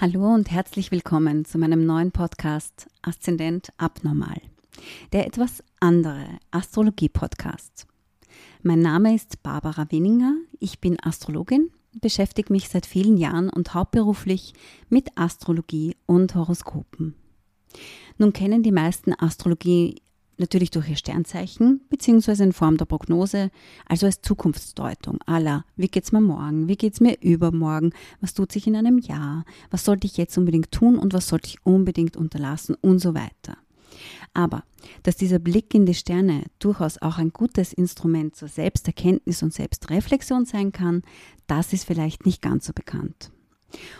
Hallo und herzlich willkommen zu meinem neuen Podcast Aszendent Abnormal, der etwas andere Astrologie-Podcast. Mein Name ist Barbara Winninger, ich bin Astrologin, beschäftige mich seit vielen Jahren und hauptberuflich mit Astrologie und Horoskopen. Nun kennen die meisten Astrologie natürlich durch ihr Sternzeichen beziehungsweise in Form der Prognose, also als Zukunftsdeutung aller, wie geht's mir morgen, wie geht's mir übermorgen, was tut sich in einem Jahr, was sollte ich jetzt unbedingt tun und was sollte ich unbedingt unterlassen und so weiter. Aber dass dieser Blick in die Sterne durchaus auch ein gutes Instrument zur Selbsterkenntnis und Selbstreflexion sein kann, das ist vielleicht nicht ganz so bekannt.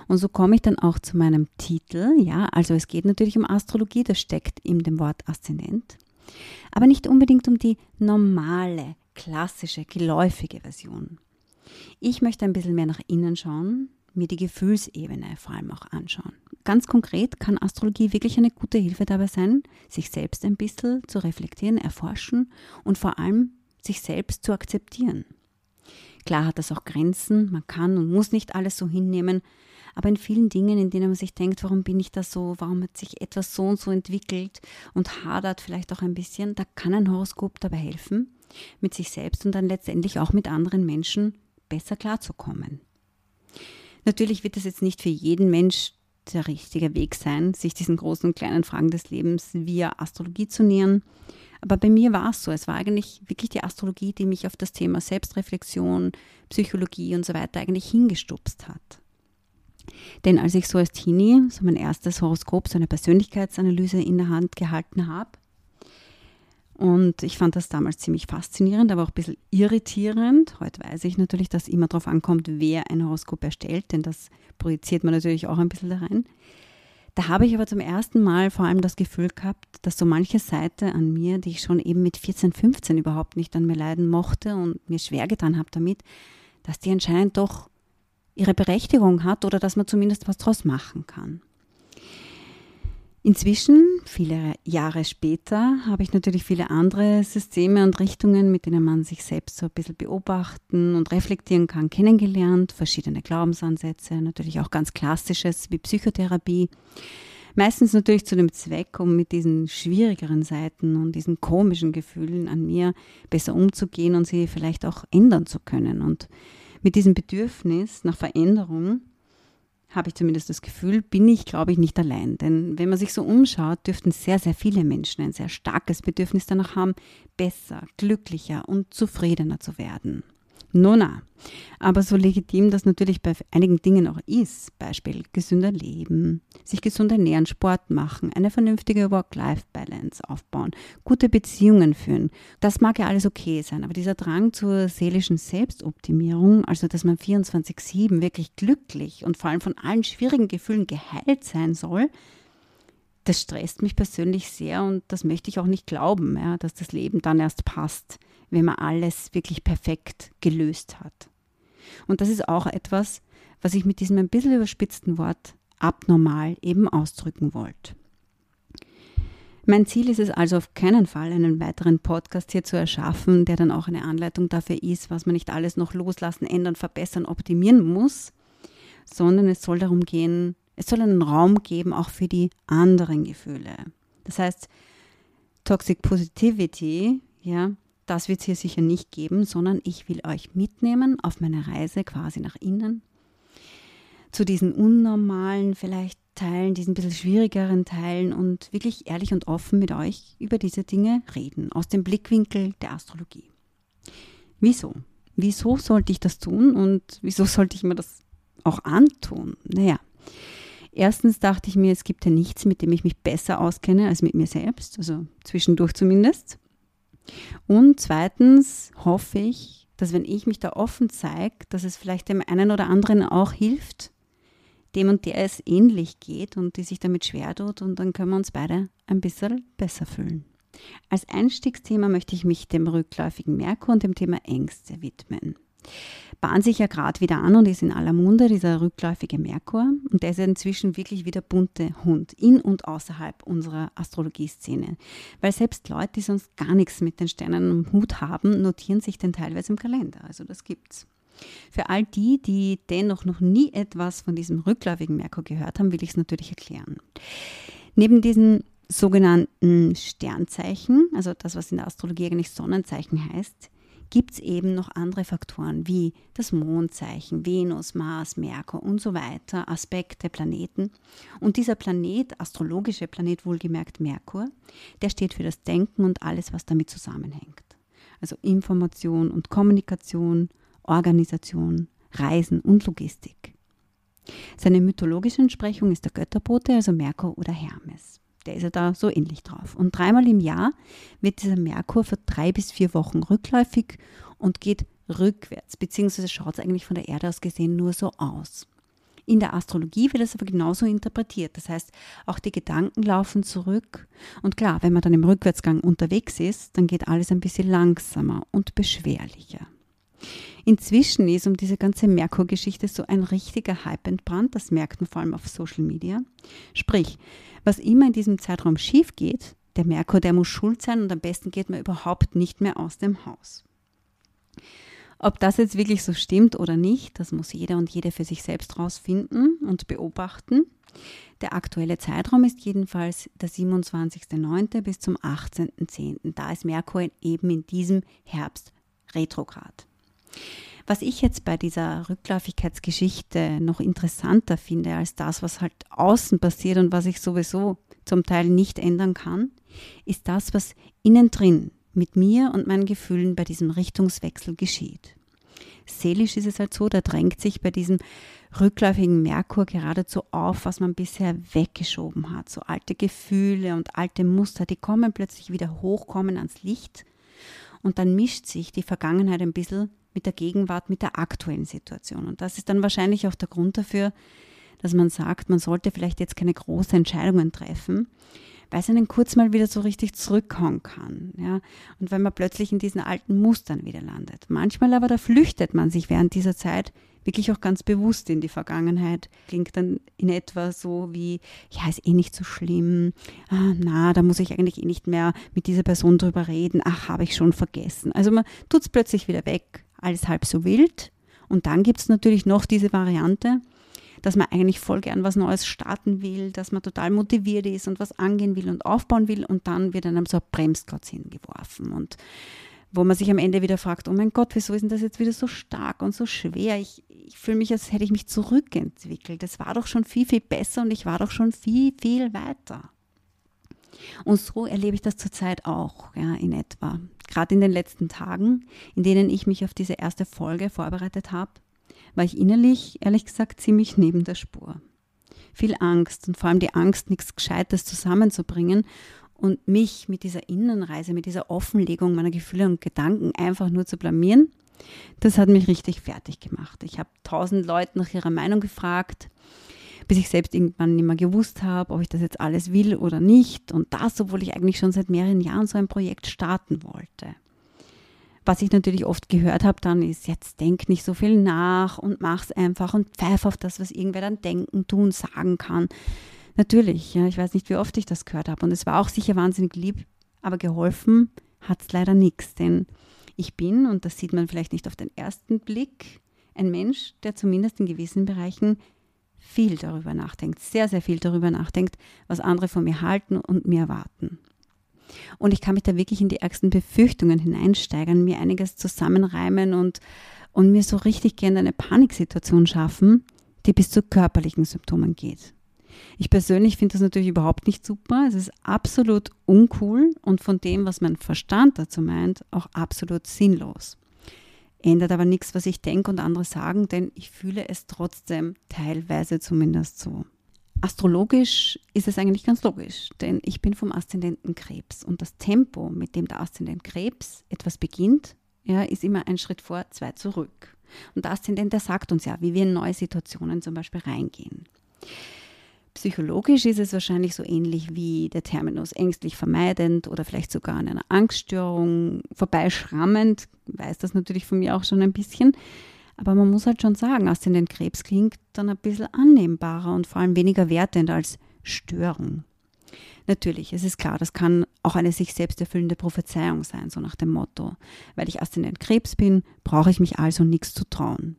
Und so komme ich dann auch zu meinem Titel. Ja, also es geht natürlich um Astrologie, das steckt in dem Wort Aszendent aber nicht unbedingt um die normale, klassische, geläufige Version. Ich möchte ein bisschen mehr nach innen schauen, mir die Gefühlsebene vor allem auch anschauen. Ganz konkret kann Astrologie wirklich eine gute Hilfe dabei sein, sich selbst ein bisschen zu reflektieren, erforschen und vor allem sich selbst zu akzeptieren. Klar hat das auch Grenzen, man kann und muss nicht alles so hinnehmen, aber in vielen Dingen, in denen man sich denkt, warum bin ich da so, warum hat sich etwas so und so entwickelt und hadert vielleicht auch ein bisschen, da kann ein Horoskop dabei helfen, mit sich selbst und dann letztendlich auch mit anderen Menschen besser klarzukommen. Natürlich wird das jetzt nicht für jeden Mensch der richtige Weg sein, sich diesen großen und kleinen Fragen des Lebens via Astrologie zu nähern. Aber bei mir war es so. Es war eigentlich wirklich die Astrologie, die mich auf das Thema Selbstreflexion, Psychologie und so weiter eigentlich hingestupst hat. Denn als ich so als Teenie so mein erstes Horoskop, so eine Persönlichkeitsanalyse in der Hand gehalten habe, und ich fand das damals ziemlich faszinierend, aber auch ein bisschen irritierend. Heute weiß ich natürlich, dass immer darauf ankommt, wer ein Horoskop erstellt, denn das projiziert man natürlich auch ein bisschen da rein. Da habe ich aber zum ersten Mal vor allem das Gefühl gehabt, dass so manche Seite an mir, die ich schon eben mit 14, 15 überhaupt nicht an mir leiden mochte und mir schwer getan habe damit, dass die anscheinend doch ihre Berechtigung hat oder dass man zumindest was draus machen kann. Inzwischen, viele Jahre später, habe ich natürlich viele andere Systeme und Richtungen, mit denen man sich selbst so ein bisschen beobachten und reflektieren kann, kennengelernt. Verschiedene Glaubensansätze, natürlich auch ganz klassisches wie Psychotherapie. Meistens natürlich zu dem Zweck, um mit diesen schwierigeren Seiten und diesen komischen Gefühlen an mir besser umzugehen und sie vielleicht auch ändern zu können. Und mit diesem Bedürfnis nach Veränderung habe ich zumindest das Gefühl, bin ich, glaube ich, nicht allein. Denn wenn man sich so umschaut, dürften sehr, sehr viele Menschen ein sehr starkes Bedürfnis danach haben, besser, glücklicher und zufriedener zu werden. Nona. Aber so legitim das natürlich bei einigen Dingen auch ist, Beispiel gesünder leben, sich gesund ernähren, Sport machen, eine vernünftige Work-Life-Balance aufbauen, gute Beziehungen führen, das mag ja alles okay sein, aber dieser Drang zur seelischen Selbstoptimierung, also dass man 24-7 wirklich glücklich und vor allem von allen schwierigen Gefühlen geheilt sein soll, das stresst mich persönlich sehr und das möchte ich auch nicht glauben, ja, dass das Leben dann erst passt wenn man alles wirklich perfekt gelöst hat. Und das ist auch etwas, was ich mit diesem ein bisschen überspitzten Wort abnormal eben ausdrücken wollte. Mein Ziel ist es also auf keinen Fall, einen weiteren Podcast hier zu erschaffen, der dann auch eine Anleitung dafür ist, was man nicht alles noch loslassen, ändern, verbessern, optimieren muss, sondern es soll darum gehen, es soll einen Raum geben auch für die anderen Gefühle. Das heißt, Toxic Positivity, ja, das wird es hier sicher nicht geben, sondern ich will euch mitnehmen auf meine Reise quasi nach innen. Zu diesen unnormalen vielleicht Teilen, diesen bisschen schwierigeren Teilen und wirklich ehrlich und offen mit euch über diese Dinge reden, aus dem Blickwinkel der Astrologie. Wieso? Wieso sollte ich das tun und wieso sollte ich mir das auch antun? Naja, erstens dachte ich mir, es gibt ja nichts, mit dem ich mich besser auskenne als mit mir selbst, also zwischendurch zumindest. Und zweitens hoffe ich, dass wenn ich mich da offen zeige, dass es vielleicht dem einen oder anderen auch hilft, dem und der es ähnlich geht und die sich damit schwer tut und dann können wir uns beide ein bisschen besser fühlen. Als Einstiegsthema möchte ich mich dem rückläufigen Merkur und dem Thema Ängste widmen bahnt sich ja gerade wieder an und ist in aller Munde, dieser rückläufige Merkur. Und der ist ja inzwischen wirklich wieder bunte Hund in und außerhalb unserer Astrologieszene. Weil selbst Leute, die sonst gar nichts mit den Sternen im Hut haben, notieren sich den teilweise im Kalender. Also das gibt's. Für all die, die dennoch noch nie etwas von diesem rückläufigen Merkur gehört haben, will ich es natürlich erklären. Neben diesen sogenannten Sternzeichen, also das, was in der Astrologie eigentlich Sonnenzeichen heißt, gibt es eben noch andere Faktoren wie das Mondzeichen, Venus, Mars, Merkur und so weiter, Aspekte, Planeten. Und dieser Planet, astrologische Planet wohlgemerkt Merkur, der steht für das Denken und alles, was damit zusammenhängt. Also Information und Kommunikation, Organisation, Reisen und Logistik. Seine mythologische Entsprechung ist der Götterbote, also Merkur oder Hermes. Der ist ja da so ähnlich drauf. Und dreimal im Jahr wird dieser Merkur für drei bis vier Wochen rückläufig und geht rückwärts, beziehungsweise schaut es eigentlich von der Erde aus gesehen nur so aus. In der Astrologie wird es aber genauso interpretiert. Das heißt, auch die Gedanken laufen zurück. Und klar, wenn man dann im Rückwärtsgang unterwegs ist, dann geht alles ein bisschen langsamer und beschwerlicher. Inzwischen ist um diese ganze Merkur-Geschichte so ein richtiger Hype entbrannt. Das merkt man vor allem auf Social Media. Sprich, was immer in diesem Zeitraum schief geht, der Merkur, der muss schuld sein und am besten geht man überhaupt nicht mehr aus dem Haus. Ob das jetzt wirklich so stimmt oder nicht, das muss jeder und jede für sich selbst rausfinden und beobachten. Der aktuelle Zeitraum ist jedenfalls der 27.09. bis zum 18.10. Da ist Merkur eben in diesem Herbst retrograd. Was ich jetzt bei dieser Rückläufigkeitsgeschichte noch interessanter finde als das, was halt außen passiert und was ich sowieso zum Teil nicht ändern kann, ist das, was innen drin mit mir und meinen Gefühlen bei diesem Richtungswechsel geschieht. Seelisch ist es halt so, da drängt sich bei diesem rückläufigen Merkur geradezu auf, was man bisher weggeschoben hat. So alte Gefühle und alte Muster, die kommen plötzlich wieder hoch, kommen ans Licht und dann mischt sich die Vergangenheit ein bisschen mit der Gegenwart, mit der aktuellen Situation. Und das ist dann wahrscheinlich auch der Grund dafür, dass man sagt, man sollte vielleicht jetzt keine großen Entscheidungen treffen, weil es einen kurz mal wieder so richtig zurückhauen kann. Ja? Und wenn man plötzlich in diesen alten Mustern wieder landet. Manchmal aber da flüchtet man sich während dieser Zeit wirklich auch ganz bewusst in die Vergangenheit. Klingt dann in etwa so wie, ja, ist eh nicht so schlimm. Ah, na, da muss ich eigentlich eh nicht mehr mit dieser Person drüber reden. Ach, habe ich schon vergessen. Also man tut es plötzlich wieder weg, alles halb so wild. Und dann gibt es natürlich noch diese Variante, dass man eigentlich voll gern was Neues starten will, dass man total motiviert ist und was angehen will und aufbauen will und dann wird einem so ein Bremsklotz hingeworfen und wo man sich am Ende wieder fragt, oh mein Gott, wieso ist denn das jetzt wieder so stark und so schwer? Ich, ich fühle mich, als hätte ich mich zurückentwickelt. Es war doch schon viel, viel besser und ich war doch schon viel, viel weiter. Und so erlebe ich das zurzeit auch, ja, in etwa. Gerade in den letzten Tagen, in denen ich mich auf diese erste Folge vorbereitet habe, war ich innerlich, ehrlich gesagt, ziemlich neben der Spur. Viel Angst und vor allem die Angst, nichts Gescheites zusammenzubringen und mich mit dieser Innenreise, mit dieser Offenlegung meiner Gefühle und Gedanken einfach nur zu blamieren, das hat mich richtig fertig gemacht. Ich habe tausend Leute nach ihrer Meinung gefragt, bis ich selbst irgendwann nicht mehr gewusst habe, ob ich das jetzt alles will oder nicht. Und das, obwohl ich eigentlich schon seit mehreren Jahren so ein Projekt starten wollte. Was ich natürlich oft gehört habe dann ist, jetzt denk nicht so viel nach und mach's einfach und pfeif auf das, was irgendwer dann denken, tun, sagen kann. Natürlich, ja, ich weiß nicht, wie oft ich das gehört habe und es war auch sicher wahnsinnig lieb, aber geholfen hat es leider nichts, denn ich bin, und das sieht man vielleicht nicht auf den ersten Blick, ein Mensch, der zumindest in gewissen Bereichen viel darüber nachdenkt, sehr, sehr viel darüber nachdenkt, was andere von mir halten und mir erwarten. Und ich kann mich da wirklich in die ärgsten Befürchtungen hineinsteigern, mir einiges zusammenreimen und, und mir so richtig gerne eine Paniksituation schaffen, die bis zu körperlichen Symptomen geht. Ich persönlich finde das natürlich überhaupt nicht super. Es ist absolut uncool und von dem, was mein Verstand dazu meint, auch absolut sinnlos. Ändert aber nichts, was ich denke und andere sagen, denn ich fühle es trotzdem teilweise zumindest so. Astrologisch ist es eigentlich ganz logisch, denn ich bin vom Aszendenten Krebs und das Tempo, mit dem der Aszendent Krebs etwas beginnt, ja, ist immer ein Schritt vor, zwei zurück. Und der Aszendent, der sagt uns ja, wie wir in neue Situationen zum Beispiel reingehen. Psychologisch ist es wahrscheinlich so ähnlich wie der Terminus ängstlich vermeidend oder vielleicht sogar an einer Angststörung vorbeischrammend. Weiß das natürlich von mir auch schon ein bisschen. Aber man muss halt schon sagen, Aszendent Krebs klingt dann ein bisschen annehmbarer und vor allem weniger wertend als Störung. Natürlich, es ist klar, das kann auch eine sich selbst erfüllende Prophezeiung sein, so nach dem Motto, weil ich Aszendent Krebs bin, brauche ich mich also nichts zu trauen.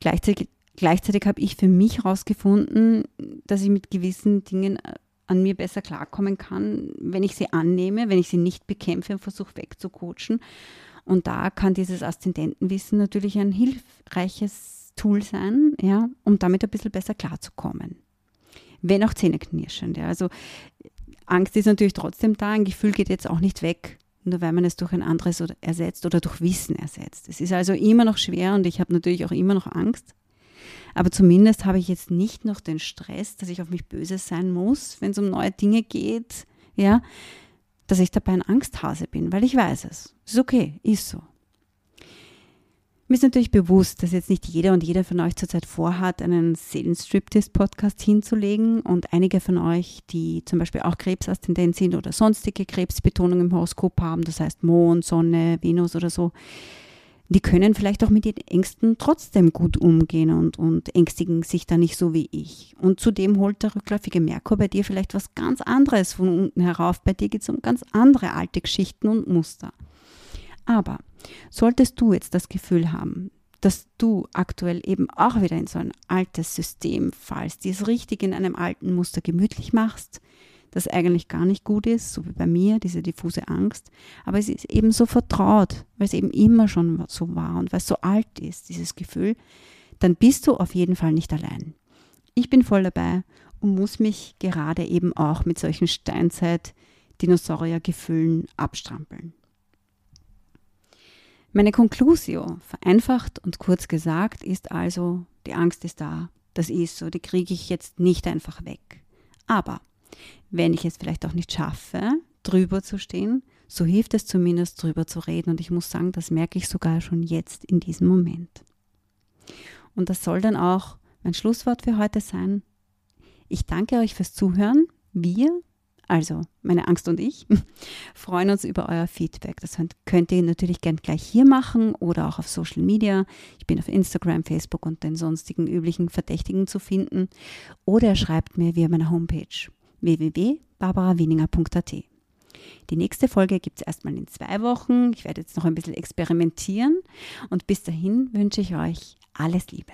Gleichzeitig, gleichzeitig habe ich für mich herausgefunden, dass ich mit gewissen Dingen äh, an mir besser klarkommen kann, wenn ich sie annehme, wenn ich sie nicht bekämpfe und versuche wegzucoachen. Und da kann dieses Aszendentenwissen natürlich ein hilfreiches Tool sein, ja, um damit ein bisschen besser klarzukommen. Wenn auch zähneknirschend. Ja. Also Angst ist natürlich trotzdem da, ein Gefühl geht jetzt auch nicht weg, nur weil man es durch ein anderes ersetzt oder durch Wissen ersetzt. Es ist also immer noch schwer und ich habe natürlich auch immer noch Angst. Aber zumindest habe ich jetzt nicht noch den Stress, dass ich auf mich böse sein muss, wenn es um neue Dinge geht, ja, dass ich dabei ein Angsthase bin, weil ich weiß es. Ist okay, ist so. Mir ist natürlich bewusst, dass jetzt nicht jeder und jeder von euch zurzeit vorhat, einen Seelenstriptease-Podcast hinzulegen und einige von euch, die zum Beispiel auch Krebsaszendent sind oder sonstige Krebsbetonung im Horoskop haben, das heißt Mond, Sonne, Venus oder so, die können vielleicht auch mit den Ängsten trotzdem gut umgehen und, und ängstigen sich da nicht so wie ich. Und zudem holt der rückläufige Merkur bei dir vielleicht was ganz anderes von unten herauf. Bei dir geht es um ganz andere alte Geschichten und Muster. Aber solltest du jetzt das Gefühl haben, dass du aktuell eben auch wieder in so ein altes System fallst, die es richtig in einem alten Muster gemütlich machst, das eigentlich gar nicht gut ist, so wie bei mir, diese diffuse Angst, aber es ist eben so vertraut, weil es eben immer schon so war und weil es so alt ist, dieses Gefühl, dann bist du auf jeden Fall nicht allein. Ich bin voll dabei und muss mich gerade eben auch mit solchen Steinzeit-Dinosaurier-Gefühlen abstrampeln. Meine Conclusio, vereinfacht und kurz gesagt, ist also, die Angst ist da, das ist so, die kriege ich jetzt nicht einfach weg. Aber wenn ich es vielleicht auch nicht schaffe, drüber zu stehen, so hilft es zumindest drüber zu reden. Und ich muss sagen, das merke ich sogar schon jetzt in diesem Moment. Und das soll dann auch mein Schlusswort für heute sein. Ich danke euch fürs Zuhören. Wir also, meine Angst und ich freuen uns über euer Feedback. Das könnt ihr natürlich gern gleich hier machen oder auch auf Social Media. Ich bin auf Instagram, Facebook und den sonstigen üblichen Verdächtigen zu finden. Oder schreibt mir via meiner Homepage www.barbarawieninger.at. Die nächste Folge gibt es erstmal in zwei Wochen. Ich werde jetzt noch ein bisschen experimentieren und bis dahin wünsche ich euch alles Liebe.